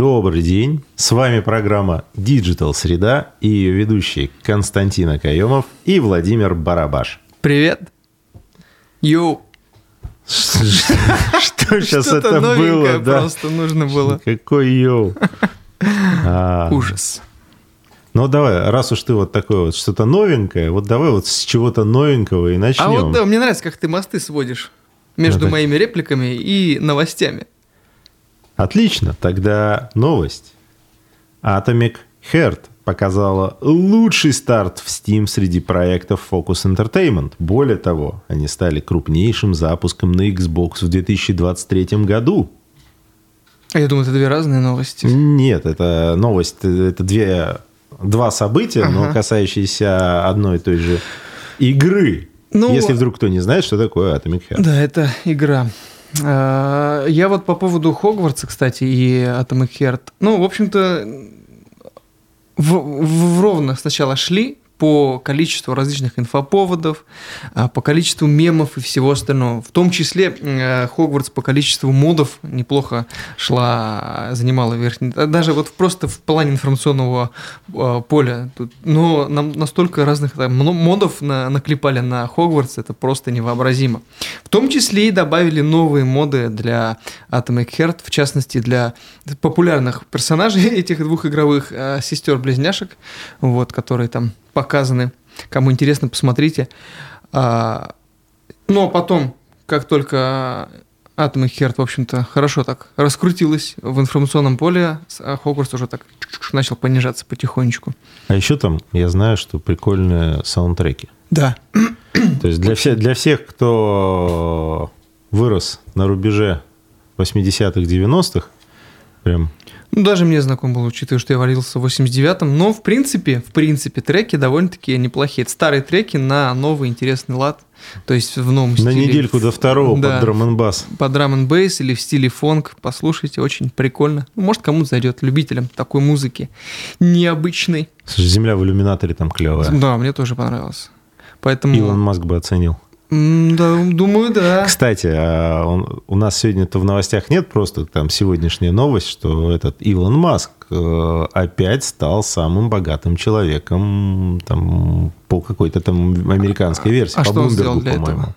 Добрый день, с вами программа Digital Среда и ее ведущие Константин Акаемов и Владимир Барабаш. Привет. Йоу. Что сейчас это было? Просто нужно было. Какой йоу. А. Ужас. Ну давай, раз уж ты вот такое вот что-то новенькое, вот давай вот с чего-то новенького и начнем. А вот да, мне нравится, как ты мосты сводишь между моими репликами и новостями. Отлично, тогда новость. Atomic Heart показала лучший старт в Steam среди проектов Focus Entertainment. Более того, они стали крупнейшим запуском на Xbox в 2023 году. А я думаю, это две разные новости. Нет, это новость, это две, два события, ага. но касающиеся одной и той же игры. Ну, Если вдруг кто не знает, что такое Atomic Heart. Да, это игра. А, я вот по поводу Хогвартса, кстати, и Atomic Heart. Ну, в общем-то, в, в, ровно сначала шли, по количеству различных инфоповодов, а, по количеству мемов и всего остального. В том числе э, Хогвартс по количеству модов неплохо шла, занимала верхний. Даже вот просто в плане информационного а, поля. Тут, но нам настолько разных там, модов на, наклепали на Хогвартс, это просто невообразимо. В том числе и добавили новые моды для Atomic Heart, в частности для популярных персонажей этих двух игровых э, сестер-близняшек, вот, которые там показаны. Кому интересно, посмотрите. А, но потом, как только Атом и Херт, в общем-то, хорошо так раскрутилась в информационном поле, а Хогвартс уже так начал понижаться потихонечку. А еще там, я знаю, что прикольные саундтреки. Да. То есть для, всех, для всех, кто вырос на рубеже 80-х, 90-х, прям ну, даже мне знаком был, учитывая, что я валился в 89-м. Но, в принципе, в принципе, треки довольно-таки неплохие. Это старые треки на новый интересный лад. То есть в новом стиле. На недельку до второго да, под драм н бас. Под драм н бейс или в стиле фонг. Послушайте, очень прикольно. Ну, может, кому-то зайдет, любителям такой музыки необычной. Слушай, земля в иллюминаторе там клевая. Да, мне тоже понравилось. Поэтому... Илон Маск бы оценил. Да, думаю, да. Кстати, а он, у нас сегодня-то в новостях нет просто там сегодняшняя новость, что этот Илон Маск э, опять стал самым богатым человеком там, по какой-то там американской версии. А, по что Bloomberg, по-моему. этого?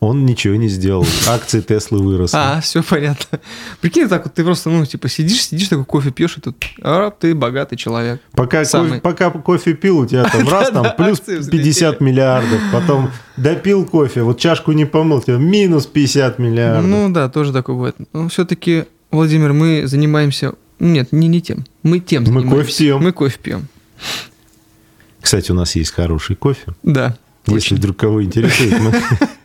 Он ничего не сделал. Акции Теслы выросли. А, все понятно. Прикинь, так вот ты просто, ну, типа, сидишь, сидишь, такой кофе пьешь, и тут, а, ты богатый человек. Пока, кофе, пока кофе пил, у тебя там раз, там плюс 50 миллиардов, потом допил кофе, вот чашку не помыл, тебе минус 50 миллиардов. Ну да, тоже такое бывает. Но все-таки, Владимир, мы занимаемся... Нет, не, не тем. Мы тем Мы кофе пьем. Мы кофе пьем. Кстати, у нас есть хороший кофе. Да. Если вдруг кого интересует, мы...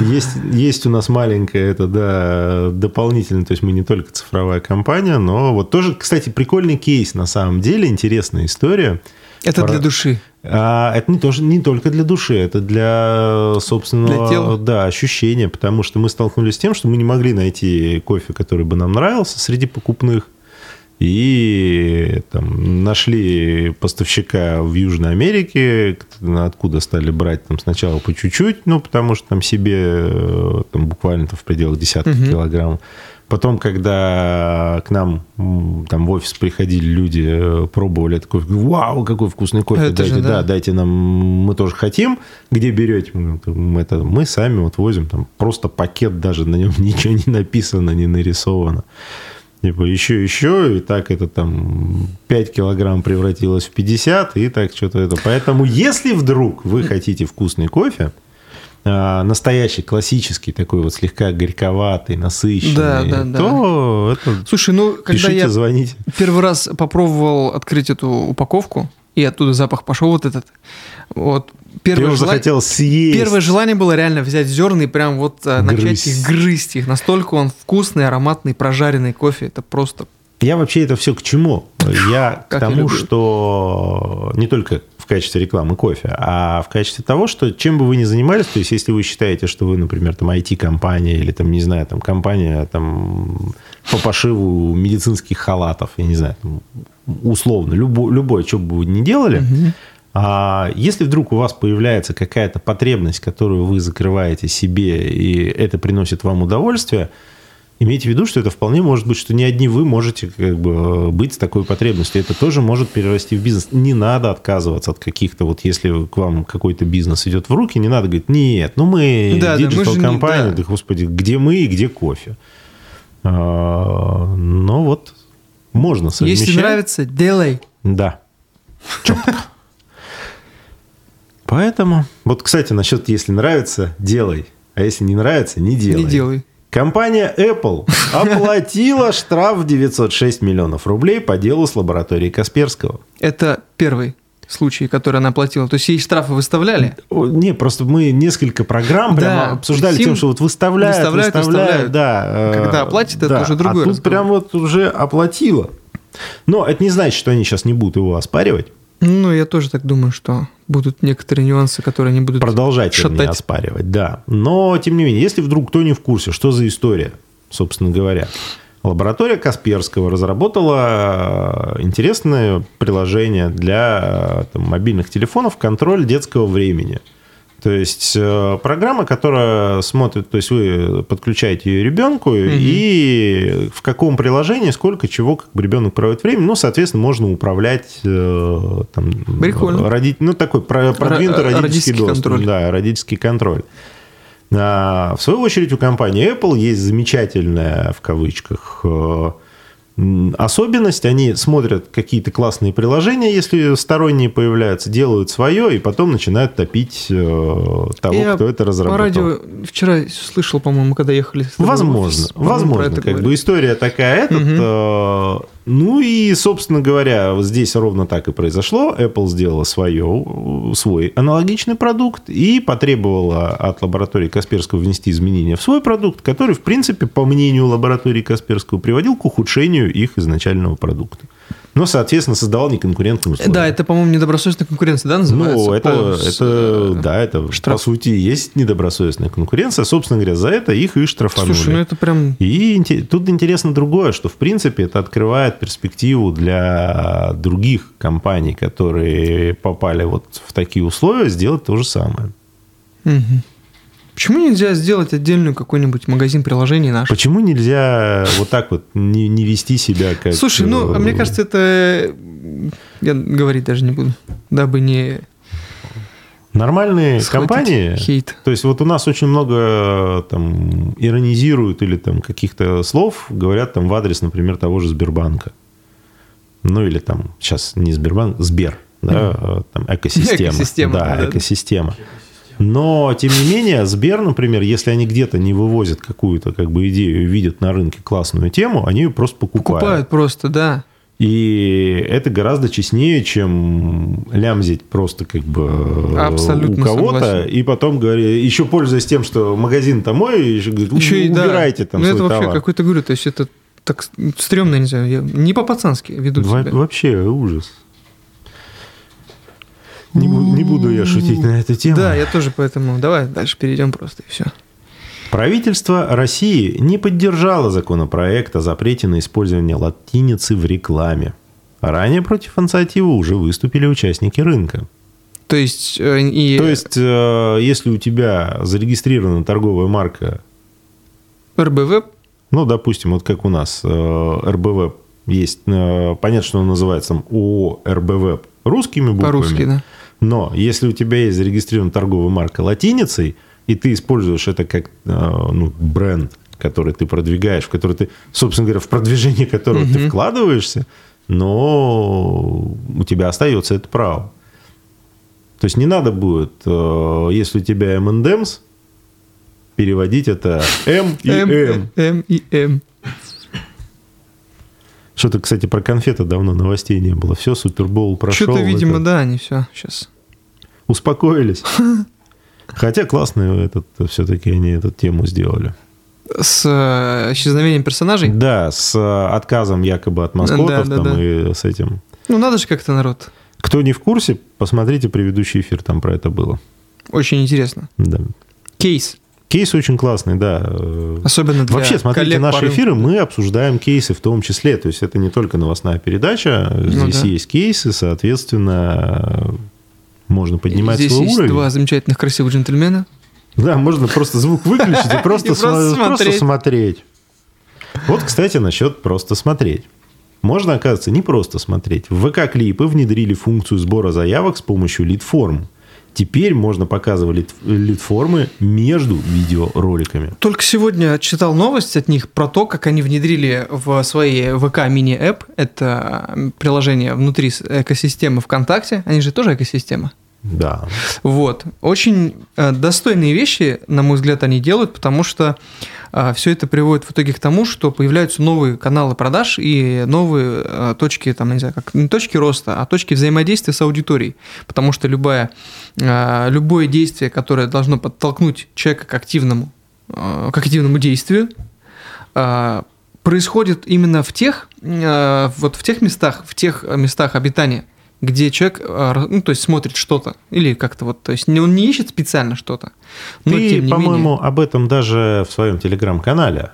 Есть, есть у нас маленькая это, да, дополнительно, то есть мы не только цифровая компания, но вот тоже, кстати, прикольный кейс на самом деле, интересная история. Это Про... для души. А, это не, тоже, не только для души, это для собственного для тела. Да, ощущения, потому что мы столкнулись с тем, что мы не могли найти кофе, который бы нам нравился среди покупных. И там, нашли поставщика в Южной Америке, откуда стали брать там, сначала по чуть-чуть, ну, потому что там себе э, там, буквально в пределах десятков угу. килограмм. Потом, когда к нам там в офис приходили люди, э, пробовали такой, вау, какой вкусный кофе, это дайте, же, да. да, дайте нам, мы тоже хотим. Где берете? Мы, это, мы сами вот возим, там просто пакет даже, на нем ничего не написано, не нарисовано. Типа еще, еще, и так это там 5 килограмм превратилось в 50, и так что-то это. Поэтому, если вдруг вы хотите вкусный кофе, а, настоящий, классический, такой вот слегка горьковатый, насыщенный, да, да, да. то это Слушай, ну, когда пишите, я звоните. первый раз попробовал открыть эту упаковку, и оттуда запах пошел вот этот, вот первое, желание, захотел съесть. первое желание было реально взять зерна и прям вот грызть. начать их грызть их. Настолько он вкусный, ароматный, прожаренный кофе. Это просто... Я вообще это все к чему? Я к тому, я что не только в качестве рекламы кофе, а в качестве того, что чем бы вы ни занимались, то есть если вы считаете, что вы, например, там IT-компания или там, не знаю, там компания там по пошиву медицинских халатов, я не знаю, там, условно, любое, любое, что бы вы ни делали, угу а если вдруг у вас появляется какая-то потребность, которую вы закрываете себе, и это приносит вам удовольствие, Имейте в виду, что это вполне может быть, что не одни вы можете как бы быть с такой потребностью. Это тоже может перерасти в бизнес. Не надо отказываться от каких-то, вот если к вам какой-то бизнес идет в руки, не надо говорить, нет, ну мы да, диджитал-компания, да, да, господи, где мы и где кофе. А, но вот можно совмещать. Если нравится, делай. Да. Четко. Поэтому, вот, кстати, насчет если нравится, делай. А если не нравится, не делай. Не делай. Компания Apple оплатила штраф в 906 миллионов рублей по делу с лабораторией Касперского. Это первый случай, который она оплатила. То есть ей штрафы выставляли? Не, просто мы несколько программ да, прямо обсуждали тем, что вот выставляют, выставляют, выставляют, выставляют. да. Когда оплатит, это да. уже другой а тут разговор. прям вот уже оплатила. Но это не значит, что они сейчас не будут его оспаривать. Ну, я тоже так думаю, что будут некоторые нюансы, которые они будут продолжать шатать. оспаривать, да. Но, тем не менее, если вдруг кто не в курсе, что за история, собственно говоря, лаборатория Касперского разработала э, интересное приложение для э, там, мобильных телефонов «Контроль детского времени». То есть э, программа, которая смотрит, то есть вы подключаете ее ребенку угу. и в каком приложении сколько чего как бы ребенок проводит время, ну, соответственно, можно управлять э, там, Прикольно. Родить, ну, такой продвинутый родительский, родительский доступ, контроль. да, родительский контроль. А, в свою очередь у компании Apple есть замечательная в кавычках э, особенность, они смотрят какие-то классные приложения, если сторонние появляются, делают свое, и потом начинают топить э, того, Я кто это разработал. По радио вчера слышал, по-моему, когда ехали. Возможно, возможно. Как бы история такая, этот, угу. Ну и, собственно говоря, вот здесь ровно так и произошло. Apple сделала свое, свой аналогичный продукт и потребовала от лаборатории Касперского внести изменения в свой продукт, который, в принципе, по мнению лаборатории Касперского, приводил к ухудшению их изначального продукта но, соответственно, создавал неконкурентную условия. Да, это, по-моему, недобросовестная конкуренция, да, называется? Ну, это, по... это э, да, это, Штраф. по сути, есть недобросовестная конкуренция. Собственно говоря, за это их и штрафанули. Слушай, ну это прям... И тут интересно другое, что, в принципе, это открывает перспективу для других компаний, которые попали вот в такие условия, сделать то же самое. Угу. Почему нельзя сделать отдельную какой-нибудь магазин приложений наш? Почему нельзя вот так вот не, не вести себя как... Слушай, ну, а мне кажется, это... Я говорить даже не буду, дабы не... Нормальные компании, хейт. то есть вот у нас очень много там иронизируют или там каких-то слов говорят там в адрес, например, того же Сбербанка. Ну или там сейчас не Сбербанк, Сбер, да, mm. там экосистема. Экосистема. Да, да экосистема. Да. Но, тем не менее, Сбер, например, если они где-то не вывозят какую-то как бы идею, видят на рынке классную тему, они ее просто покупают. Покупают просто, да. И это гораздо честнее, чем лямзить просто как бы Абсолютно у кого-то, и потом еще пользуясь тем, что магазин-то мой, еще, говорит, еще и убирайте да. там ну, свой это товар. вообще какой-то, говорю, то есть это так стрёмно, не знаю, не по-пацански ведут Во- себя. Вообще ужас. Не, не буду я шутить на эту тему. Да, я тоже поэтому. Давай дальше перейдем просто и все. Правительство России не поддержало законопроект о запрете на использование латиницы в рекламе. Ранее против инициативы уже выступили участники рынка. То есть, э, и... То есть, э, если у тебя зарегистрирована торговая марка РБВ, ну, допустим, вот как у нас э, РБВ есть, понятно, что он называется там ООО РБВ русскими буквами. По-русски, да. Но если у тебя есть зарегистрирована торговая марка латиницей, и ты используешь это как ну, бренд, который ты продвигаешь, в который ты, собственно говоря, в продвижение которого угу. ты вкладываешься, но у тебя остается это право. То есть не надо будет, если у тебя M&M's, переводить это М и М. М и М. Что-то, кстати, про конфеты давно новостей не было. Все, Супербол прошел. Что-то, видимо, это... да, они все сейчас. Успокоились. Хотя классно этот, все-таки они эту тему сделали. С э, исчезновением персонажей? Да, с э, отказом якобы от маскотов да, да, там да. и с этим. Ну, надо же как-то народ. Кто не в курсе, посмотрите предыдущий эфир, там про это было. Очень интересно. Да. Кейс. Кейс очень классный, да. Особенно для Вообще, смотрите наши эфиры, мы обсуждаем кейсы в том числе. То есть это не только новостная передача, ну здесь ну, да. есть кейсы, соответственно, можно поднимать здесь свой есть уровень. два замечательных красивых джентльмена. Да, можно просто звук выключить и просто смотреть. Вот, кстати, насчет просто смотреть. Можно, оказывается, не просто смотреть. В ВК-клипы внедрили функцию сбора заявок с помощью лид-форм. Теперь можно показывать лид-формы между видеороликами. Только сегодня читал новость от них про то, как они внедрили в свои ВК мини-эп, это приложение внутри экосистемы ВКонтакте, они же тоже экосистема. Да. Вот. Очень э, достойные вещи, на мой взгляд, они делают, потому что а, все это приводит в итоге к тому, что появляются новые каналы продаж и новые а, точки, там, не знаю, как не точки роста, а точки взаимодействия с аудиторией. Потому что любая, а, любое действие, которое должно подтолкнуть человека к активному, к активному действию, происходит именно в тех, вот в тех местах, в тех местах обитания, где человек, а, ну, то есть смотрит что-то, или как-то вот, то есть он не ищет специально что-то. Но, Ты, по-моему, менее... об этом даже в своем телеграм-канале.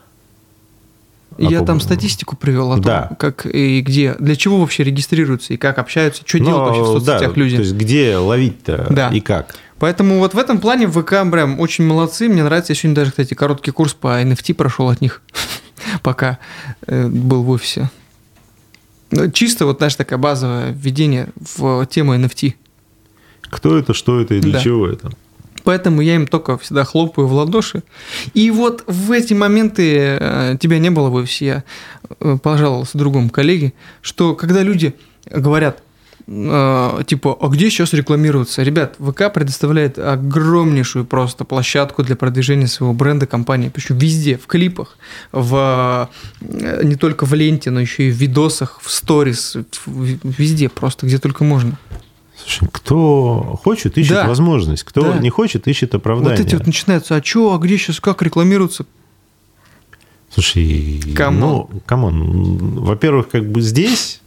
Я там статистику привел о том, да. как и где, для чего вообще регистрируются и как общаются, что Но, делают вообще в соцсетях да, люди. То есть где ловить-то да. и как. Поэтому вот в этом плане ВК прям очень молодцы. Мне нравится. Я сегодня даже, кстати, короткий курс по NFT прошел от них, пока э, был в офисе. Ну, чисто вот, знаешь, такая базовое введение в тему NFT. Кто это, что это и для да. чего это? Поэтому я им только всегда хлопаю в ладоши. И вот в эти моменты э, тебя не было в офисе, я э, пожаловался другому коллеге, что когда люди говорят, типа, а где сейчас рекламируются? Ребят, ВК предоставляет огромнейшую просто площадку для продвижения своего бренда компании. Причем везде, в клипах, в, э, не только в ленте, но еще и в видосах, в сторис, везде просто, где только можно. Слушай, кто хочет, ищет да. возможность. Кто да. не хочет, ищет оправдание. Вот эти вот начинаются, а что, а где сейчас, как рекламируются? Слушай, come on. ну, come on. Во-первых, как бы здесь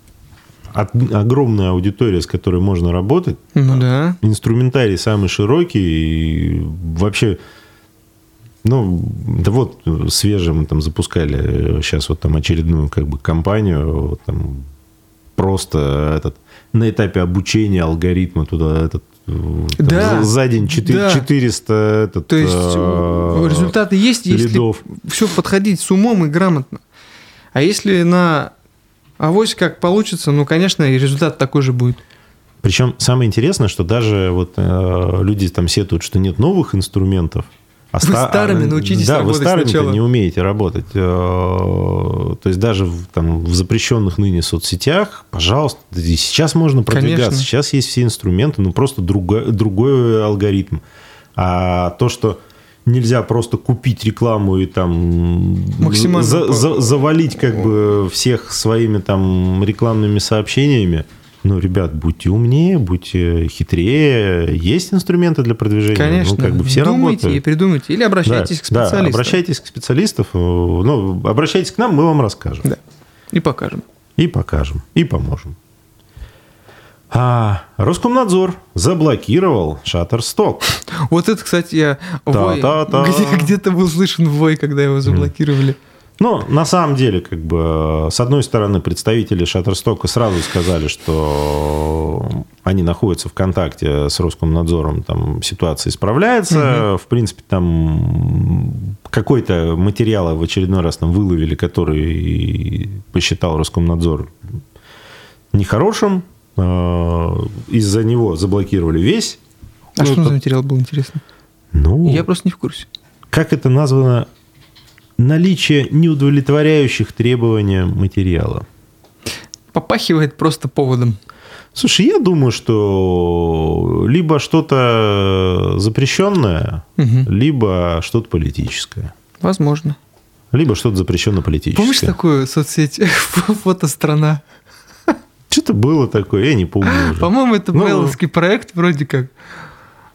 огромная аудитория, с которой можно работать. Ну да. Инструментарий самый широкий. И вообще, ну, да вот свежим там запускали сейчас вот там очередную как бы компанию, там просто этот на этапе обучения алгоритма туда этот там, да, за день 4, да. 400 этот, То есть э, результаты есть, лидов. если все подходить с умом и грамотно. А если на а вось как получится, ну, конечно, и результат такой же будет. Причем самое интересное, что даже вот э, люди там сетуют, что нет новых инструментов. А вы ста... старыми научитесь да, работать вы старыми сначала. не умеете работать. Э, то есть даже в, там, в запрещенных ныне соцсетях, пожалуйста, и сейчас можно продвигаться. Конечно. Сейчас есть все инструменты, но просто другой, другой алгоритм. А то, что нельзя просто купить рекламу и там Максимально за, за, завалить как бы всех своими там рекламными сообщениями. Ну, ребят, будьте умнее, будьте хитрее. Есть инструменты для продвижения. Конечно. Ну, как бы все Думайте работают. и придумайте. Или обращайтесь да, к специалистам. Да, обращайтесь к специалистам. Ну, обращайтесь к нам, мы вам расскажем. Да. И покажем. И покажем. И поможем. А Роскомнадзор заблокировал Shutterstock. Вот это, кстати, я вой, где, где-то был слышен вой, когда его заблокировали. Ну, на самом деле, как бы, с одной стороны, представители Shutterstock сразу сказали, что они находятся в контакте с Роскомнадзором, там ситуация исправляется. Угу. В принципе, там какой-то материал в очередной раз там выловили, который посчитал Роскомнадзор нехорошим. Э, из-за него заблокировали весь. А ну, что это... за материал был интересно? Ну, я просто не в курсе. Как это названо? Наличие неудовлетворяющих требования материала. Попахивает просто поводом. Слушай, я думаю, что либо что-то запрещенное, угу. либо что-то политическое. Возможно. Либо что-то запрещенно политическое. Помнишь такую соцсеть фотострана? Что-то было такое, я не помню уже. По-моему, это ну, Белловский проект вроде как.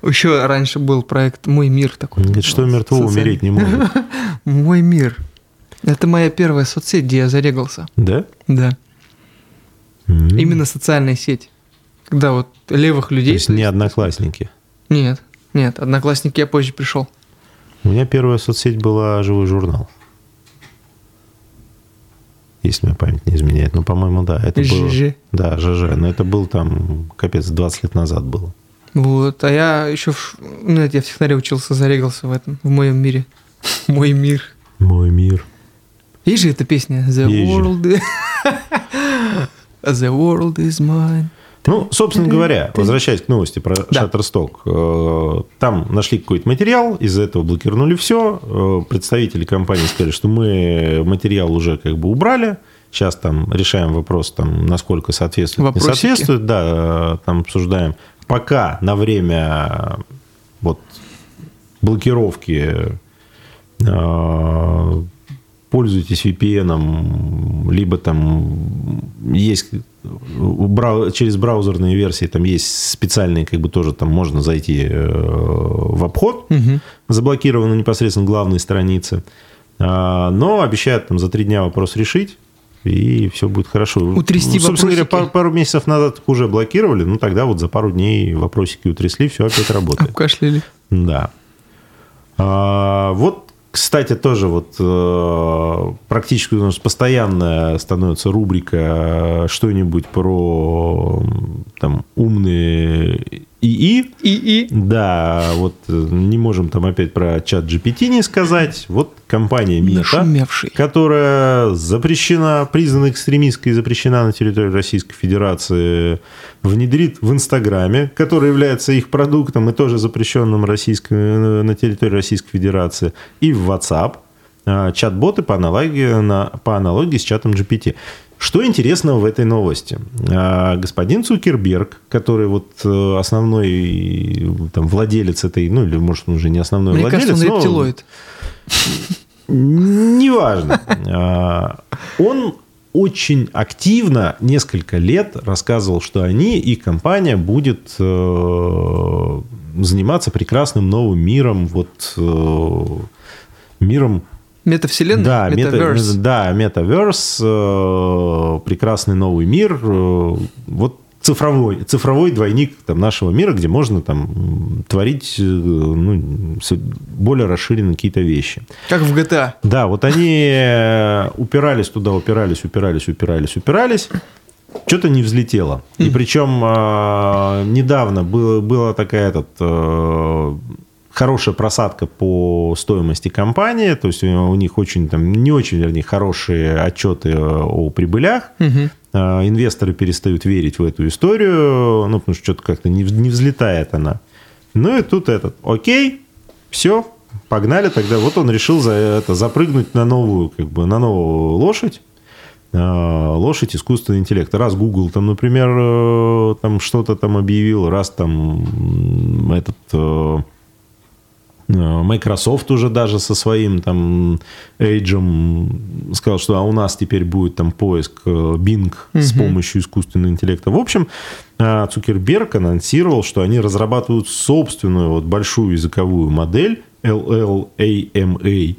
Еще раньше был проект «Мой мир» такой. Говорит, что мертво умереть не может. «Мой мир». Это моя первая соцсеть, где я зарегался. Да? Да. Mm-hmm. Именно социальная сеть. Когда вот левых людей... То есть не одноклассники? Нет, нет, одноклассники я позже пришел. У меня первая соцсеть была «Живой журнал» если мне память не изменяет. Ну, по-моему, да. Это ЖЖ. Было, да, ЖЖ. Но это был там, капец, 20 лет назад было. Вот, а я еще, в, ну, я в технаре учился, зарегался в этом, в моем мире. Мой мир. Мой мир. Есть же эта песня The Есть же. World The World is mine. Ну, собственно говоря, возвращаясь к новости про Да. Shutterstock, э, там нашли какой-то материал, из-за этого блокировали все. Представители компании сказали, что мы материал уже как бы убрали. Сейчас там решаем вопрос, там, насколько соответствует, не Вопросики. соответствует. Да, э, там обсуждаем. Пока на время вот, блокировки э, пользуйтесь VPN, либо там есть брау- через браузерные версии там есть специальные, как бы тоже там можно зайти э, в обход, Мгм. заблокированы непосредственно главные страницы. А, Но обещают там за три дня вопрос решить, и все будет хорошо. Утрясти Собственно говоря, вопросики. пару, пару месяцев назад уже блокировали, ну тогда вот за пару дней вопросики утрясли, все опять работает. Обкашляли. Да. А, вот, кстати, тоже вот э, практически у нас постоянно становится рубрика э, что-нибудь про там умные ИИ. И, и. Да, вот э, не можем там опять про чат GPT не сказать. Вот компания Нашумевший. которая запрещена, признана экстремистской и запрещена на территории Российской Федерации, внедрит в Инстаграме, который является их продуктом и тоже запрещенным российской, э, на территории Российской Федерации, и в WhatsApp а, чат-боты по аналогии, на, по аналогии с чатом GPT. Что интересного в этой новости? А, Господин Цукерберг, который вот э, основной там, владелец этой, ну или может он уже не основной Мне владелец, кажется, он но- рептилоид. Неважно. А, Он очень активно несколько лет рассказывал, что они и компания будет э, заниматься прекрасным новым миром, вот э, миром Метавселенная? да, мета- Metaverse. да, метаверс, э, прекрасный новый мир, э, вот цифровой, цифровой двойник там, нашего мира, где можно там творить э, ну, более расширенные какие-то вещи. Как в GTA. Да, вот они э, упирались туда, упирались, упирались, упирались, упирались. Что-то не взлетело. И причем э, недавно было, была такая этот, э, хорошая просадка по стоимости компании. То есть у них очень, там, не очень, вернее, хорошие отчеты о прибылях. Э, Инвесторы перестают верить в эту историю, ну, потому что что-то как-то не, не взлетает она. Ну и тут этот, окей, все, погнали тогда. Вот он решил за это запрыгнуть на новую, как бы, на новую лошадь. Э, Лошадь искусственного интеллекта. Раз Google там, например, э, там что-то там объявил, раз там этот э, э, Microsoft уже даже со своим там Edge сказал, что а у нас теперь будет там поиск э, Bing с помощью искусственного интеллекта. В общем, э, Цукерберг анонсировал, что они разрабатывают собственную вот большую языковую модель LLAMA,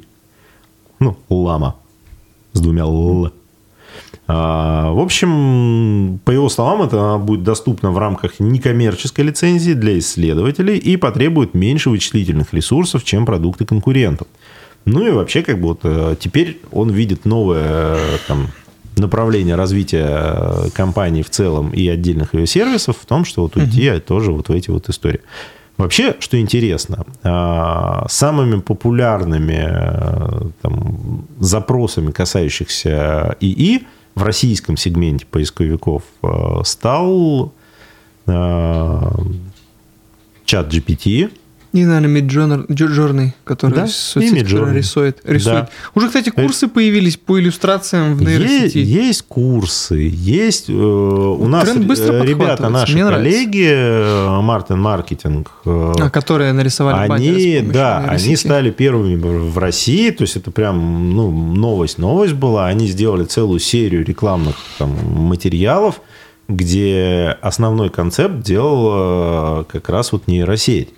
ну, лама с двумя Л. А, В общем, по его словам, это будет доступно в рамках некоммерческой лицензии для исследователей и потребует меньше вычислительных ресурсов, чем продукты конкурентов. Ну и вообще, как бы вот э, теперь он видит новое э, там, направление развития э, компании в целом и отдельных ее сервисов в том, что вот уйти тоже вот в эти вот истории. Вообще, что интересно, а, самыми популярными там, запросами, касающихся ИИ в российском сегменте поисковиков э, стал э, чат GPT. И, наверное, Midjourney, который Да, соцсеть, которая рисует. рисует. Да. Уже, кстати, курсы появились по иллюстрациям в нейросети. Есть курсы, есть э, у нас Тренд быстро э, ребята, подхватывается, наши мне коллеги, э, Мартин Маркетинг, э, А, которые нарисовали Они, да, нейросети. они стали первыми в России, то есть это прям ну, новость, новость была. Они сделали целую серию рекламных там, материалов, где основной концепт делал э, как раз вот нейросеть.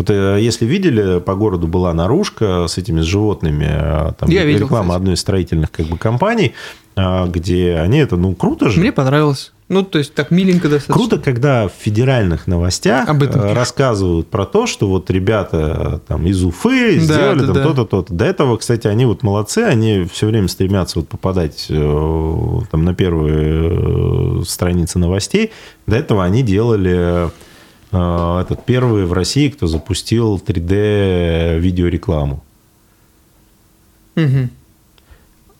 Вот э, если видели, по городу была наружка с этими животными, э, там Я видел, реклама кстати. одной из строительных как бы компаний, э, где они это, ну круто же. Мне понравилось. Ну, то есть так миленько достаточно. Круто, когда в федеральных новостях Об этом э, рассказывают про то, что вот ребята там из Уфы Да, сделали да, там да. то-то, то-то. До этого, кстати, они вот молодцы, они все время стремятся вот попадать там на первые страницы новостей. До этого они делали этот первый в России, кто запустил 3D видеорекламу. Мгм.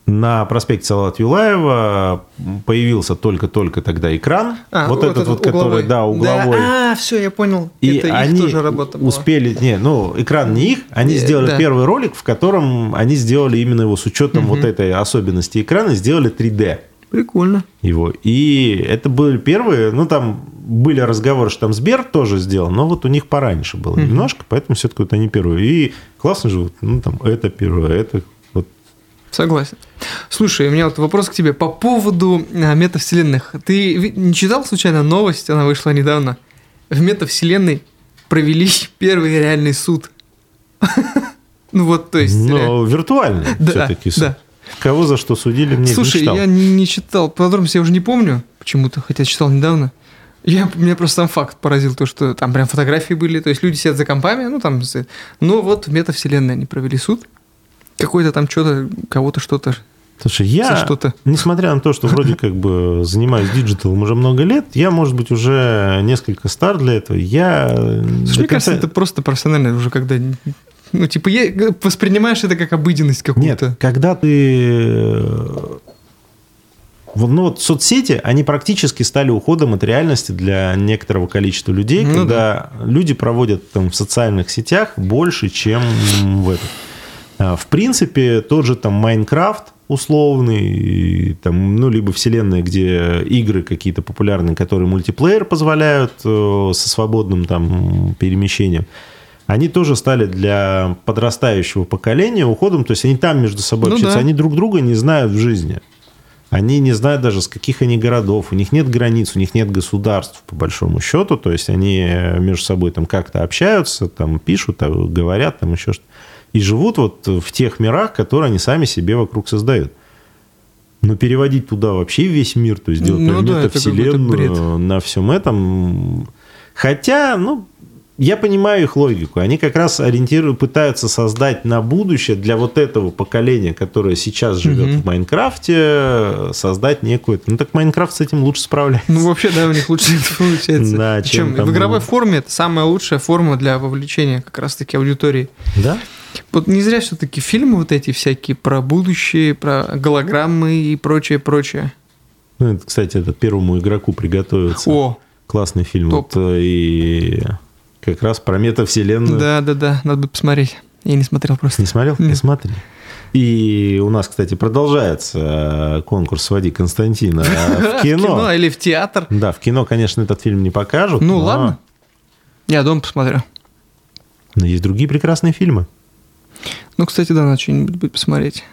на проспекте Салат Юлаева появился только-только тогда экран. А, вот, вот этот, этот вот, который, да, угловой. Да, а, все, я понял. И Это они тоже работа была. успели, не, ну, экран не их, они сделали да. первый ролик, в котором они сделали именно его с учетом угу. вот этой особенности экрана, сделали 3D. Прикольно. Его. И это были первые, ну, там были разговоры, что там Сбер тоже сделал, но вот у них пораньше было mm немножко, поэтому все-таки вот они первые. И классно живут. Ну, там, это первое, это вот. Согласен. Слушай, у меня вот вопрос к тебе по поводу а, метавселенных. Ты не читал случайно новость, она вышла недавно? В метавселенной провели первый реальный суд. Ну вот, то есть... Но виртуальный все-таки суд. Кого за что судили, мне Слушай, не читал. я не, не читал. Подробности я уже не помню почему-то, хотя читал недавно. Я, меня просто сам факт поразил, то, что там прям фотографии были, то есть люди сидят за компами, ну там, ну вот в метавселенной они провели суд, какой-то там что-то, кого-то что-то Слушай, я, что-то. несмотря на то, что вроде как бы занимаюсь диджиталом уже много лет, я, может быть, уже несколько стар для этого. Я... Слушай, мне кажется, это просто профессионально уже, когда ну, типа, я, воспринимаешь это как обыденность какую-то. Нет, когда ты... Ну, вот соцсети, они практически стали уходом от реальности для некоторого количества людей, ну, когда да. люди проводят там в социальных сетях больше, чем в этом. А, в принципе, тот же там Майнкрафт условный, там, ну, либо вселенная, где игры какие-то популярные, которые мультиплеер позволяют э, со свободным там перемещением – они тоже стали для подрастающего поколения уходом, то есть они там между собой ну, общаются, да. они друг друга не знают в жизни. Они не знают даже, с каких они городов, у них нет границ, у них нет государств, по большому счету, то есть они между собой там как-то общаются, там пишут, говорят, там еще что-то. И живут вот в тех мирах, которые они сами себе вокруг создают. Но переводить туда вообще весь мир, то есть делать ну, да, вселенную на всем этом... Хотя, ну, я понимаю их логику. Они как раз ориентируют, пытаются создать на будущее для вот этого поколения, которое сейчас живет угу. в Майнкрафте, создать некую... Ну так Майнкрафт с этим лучше справляется. Ну вообще, да, у них лучше это получается. Да, чем, в игровой форме это самая лучшая форма для вовлечения как раз-таки аудитории. Да? Вот не зря все-таки фильмы вот эти всякие про будущее, про голограммы и прочее, прочее. Ну, это, кстати, это первому игроку приготовиться. О! Классный фильм. Топ. Вот, э, и как раз про метавселенную. Да, да, да, надо бы посмотреть. Я не смотрел просто. Не смотрел? Не смотри. И у нас, кстати, продолжается конкурс «Своди Константина» в кино. В кино или в театр. Да, в кино, конечно, этот фильм не покажут. Ну, но... ладно. Я дома посмотрю. Но есть другие прекрасные фильмы. Ну, кстати, да, надо что-нибудь будет посмотреть.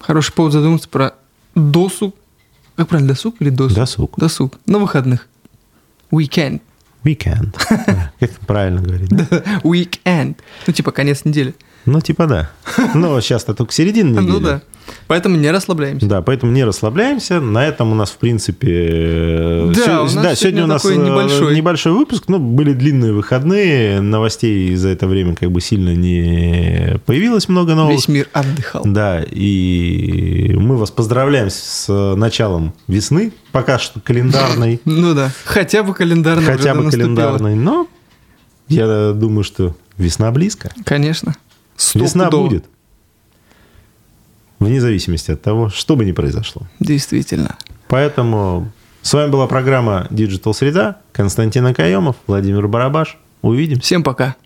Хороший повод задуматься про досуг. Как правильно, досуг или досуг? Досуг. Досуг. На выходных. Weekend. Weekend. Как правильно говорить? Weekend. Ну, типа конец недели. Ну, типа да. Но сейчас-то только середина недели. Ну да. Поэтому не расслабляемся. Да, поэтому не расслабляемся. На этом у нас, в принципе... Э, да, се... у нас да сегодня, у нас э, небольшой. небольшой выпуск. Ну, были длинные выходные. Новостей за это время как бы сильно не появилось много новых. Весь мир отдыхал. Да, и мы вас поздравляем с началом весны. Пока что календарной. Ну да, хотя бы календарной. Хотя бы календарной, но я думаю, что весна близко. Конечно. Весна будет вне зависимости от того, что бы ни произошло. Действительно. Поэтому с вами была программа Digital Среда. Константин Акаемов, Владимир Барабаш. Увидимся. Всем пока.